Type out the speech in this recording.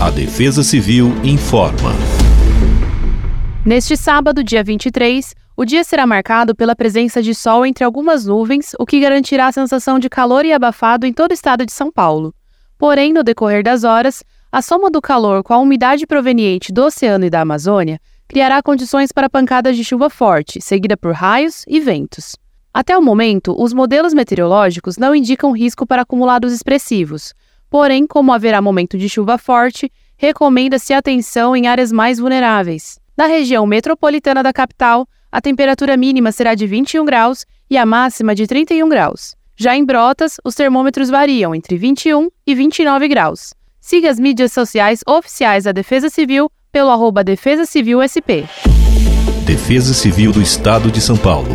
A Defesa Civil informa. Neste sábado, dia 23, o dia será marcado pela presença de sol entre algumas nuvens, o que garantirá a sensação de calor e abafado em todo o estado de São Paulo. Porém, no decorrer das horas, a soma do calor com a umidade proveniente do oceano e da Amazônia criará condições para pancadas de chuva forte, seguida por raios e ventos. Até o momento, os modelos meteorológicos não indicam risco para acumulados expressivos. Porém, como haverá momento de chuva forte, recomenda-se atenção em áreas mais vulneráveis. Na região metropolitana da capital, a temperatura mínima será de 21 graus e a máxima de 31 graus. Já em Brotas, os termômetros variam entre 21 e 29 graus. Siga as mídias sociais oficiais da Defesa Civil pelo arroba Defesa Civil SP. Defesa Civil do Estado de São Paulo.